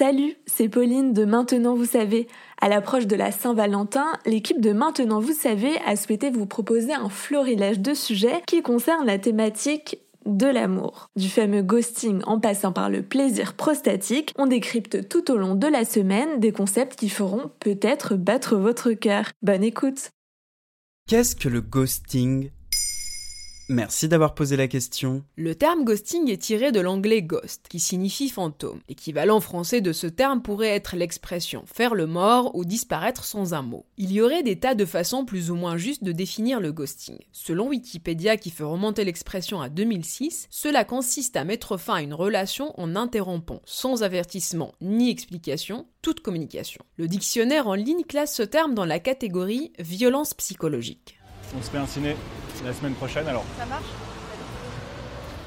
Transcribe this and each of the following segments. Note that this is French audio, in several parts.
Salut, c'est Pauline de Maintenant Vous savez. À l'approche de la Saint-Valentin, l'équipe de Maintenant Vous savez a souhaité vous proposer un florilège de sujets qui concernent la thématique de l'amour. Du fameux ghosting en passant par le plaisir prostatique, on décrypte tout au long de la semaine des concepts qui feront peut-être battre votre cœur. Bonne écoute Qu'est-ce que le ghosting? Merci d'avoir posé la question. Le terme ghosting est tiré de l'anglais ghost, qui signifie fantôme. L'équivalent français de ce terme pourrait être l'expression faire le mort ou disparaître sans un mot. Il y aurait des tas de façons plus ou moins justes de définir le ghosting. Selon Wikipédia qui fait remonter l'expression à 2006, cela consiste à mettre fin à une relation en interrompant, sans avertissement ni explication, toute communication. Le dictionnaire en ligne classe ce terme dans la catégorie violence psychologique. On se fait un ciné la semaine prochaine alors. Ça marche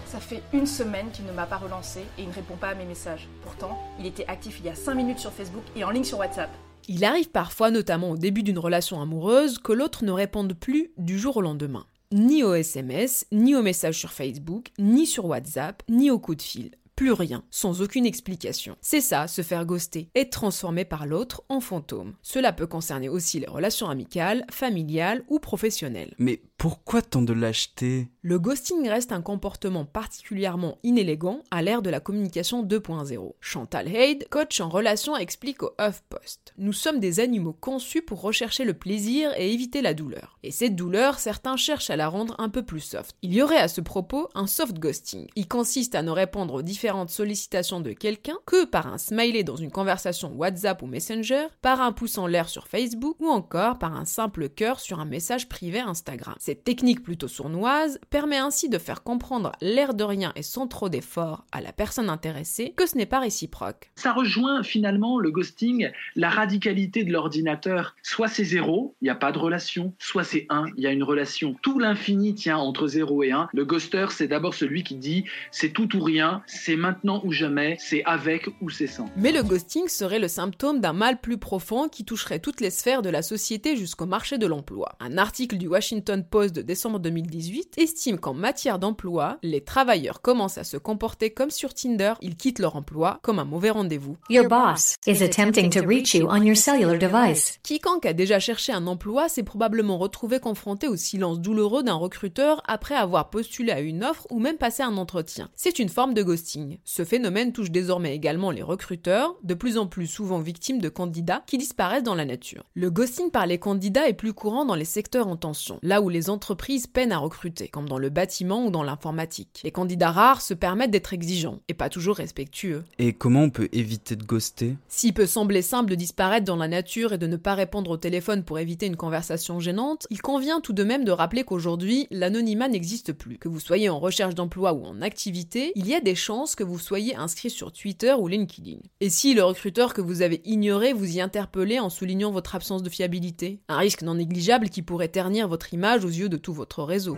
Ça fait une semaine qu'il ne m'a pas relancé et il ne répond pas à mes messages. Pourtant, il était actif il y a 5 minutes sur Facebook et en ligne sur WhatsApp. Il arrive parfois, notamment au début d'une relation amoureuse, que l'autre ne réponde plus du jour au lendemain. Ni au SMS, ni aux messages sur Facebook, ni sur WhatsApp, ni au coup de fil plus rien, sans aucune explication. C'est ça, se faire ghoster, être transformé par l'autre en fantôme. Cela peut concerner aussi les relations amicales, familiales ou professionnelles. Mais pourquoi tant de lâcheté? Le ghosting reste un comportement particulièrement inélégant à l'ère de la communication 2.0. Chantal Haid, coach en relation, explique au HuffPost Nous sommes des animaux conçus pour rechercher le plaisir et éviter la douleur. Et cette douleur, certains cherchent à la rendre un peu plus soft. Il y aurait à ce propos un soft ghosting. Il consiste à ne répondre aux différentes sollicitations de quelqu'un que par un smiley dans une conversation WhatsApp ou Messenger, par un pouce en l'air sur Facebook ou encore par un simple cœur sur un message privé Instagram. Cette technique plutôt sournoise permet ainsi de faire comprendre l'air de rien et sans trop d'effort à la personne intéressée que ce n'est pas réciproque. Ça rejoint finalement le ghosting, la radicalité de l'ordinateur. Soit c'est zéro, il n'y a pas de relation, soit c'est un, il y a une relation. Tout l'infini tient entre zéro et un. Le ghoster, c'est d'abord celui qui dit c'est tout ou rien, c'est maintenant ou jamais, c'est avec ou c'est sans. Mais le ghosting serait le symptôme d'un mal plus profond qui toucherait toutes les sphères de la société jusqu'au marché de l'emploi. Un article du Washington Post de décembre 2018 estime qu'en matière d'emploi, les travailleurs commencent à se comporter comme sur Tinder, ils quittent leur emploi comme un mauvais rendez-vous. Your boss is attempting to reach you on your cellular device. Quiconque a déjà cherché un emploi s'est probablement retrouvé confronté au silence douloureux d'un recruteur après avoir postulé à une offre ou même passé un entretien. C'est une forme de ghosting. Ce phénomène touche désormais également les recruteurs, de plus en plus souvent victimes de candidats qui disparaissent dans la nature. Le ghosting par les candidats est plus courant dans les secteurs en tension, là où les entreprises peinent à recruter, comme dans le bâtiment ou dans l'informatique. Les candidats rares se permettent d'être exigeants, et pas toujours respectueux. Et comment on peut éviter de ghoster? S'il peut sembler simple de disparaître dans la nature et de ne pas répondre au téléphone pour éviter une conversation gênante, il convient tout de même de rappeler qu'aujourd'hui, l'anonymat n'existe plus. Que vous soyez en recherche d'emploi ou en activité, il y a des chances que vous soyez inscrit sur Twitter ou LinkedIn. Et si le recruteur que vous avez ignoré vous y interpellez en soulignant votre absence de fiabilité? Un risque non négligeable qui pourrait ternir votre image aux yeux de tout votre réseau.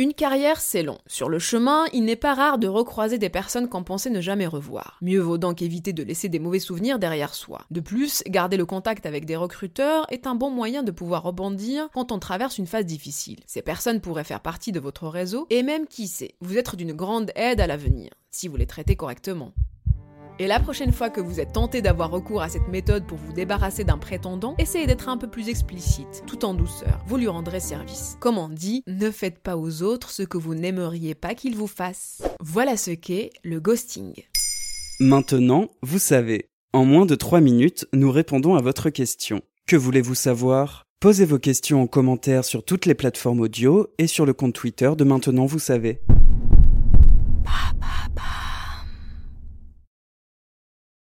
Une carrière, c'est long. Sur le chemin, il n'est pas rare de recroiser des personnes qu'on pensait ne jamais revoir. Mieux vaut donc éviter de laisser des mauvais souvenirs derrière soi. De plus, garder le contact avec des recruteurs est un bon moyen de pouvoir rebondir quand on traverse une phase difficile. Ces personnes pourraient faire partie de votre réseau et même, qui sait, vous être d'une grande aide à l'avenir, si vous les traitez correctement. Et la prochaine fois que vous êtes tenté d'avoir recours à cette méthode pour vous débarrasser d'un prétendant, essayez d'être un peu plus explicite, tout en douceur. Vous lui rendrez service. Comme on dit, ne faites pas aux autres ce que vous n'aimeriez pas qu'ils vous fassent. Voilà ce qu'est le ghosting. Maintenant, vous savez. En moins de 3 minutes, nous répondons à votre question. Que voulez-vous savoir? Posez vos questions en commentaire sur toutes les plateformes audio et sur le compte Twitter de Maintenant, vous savez.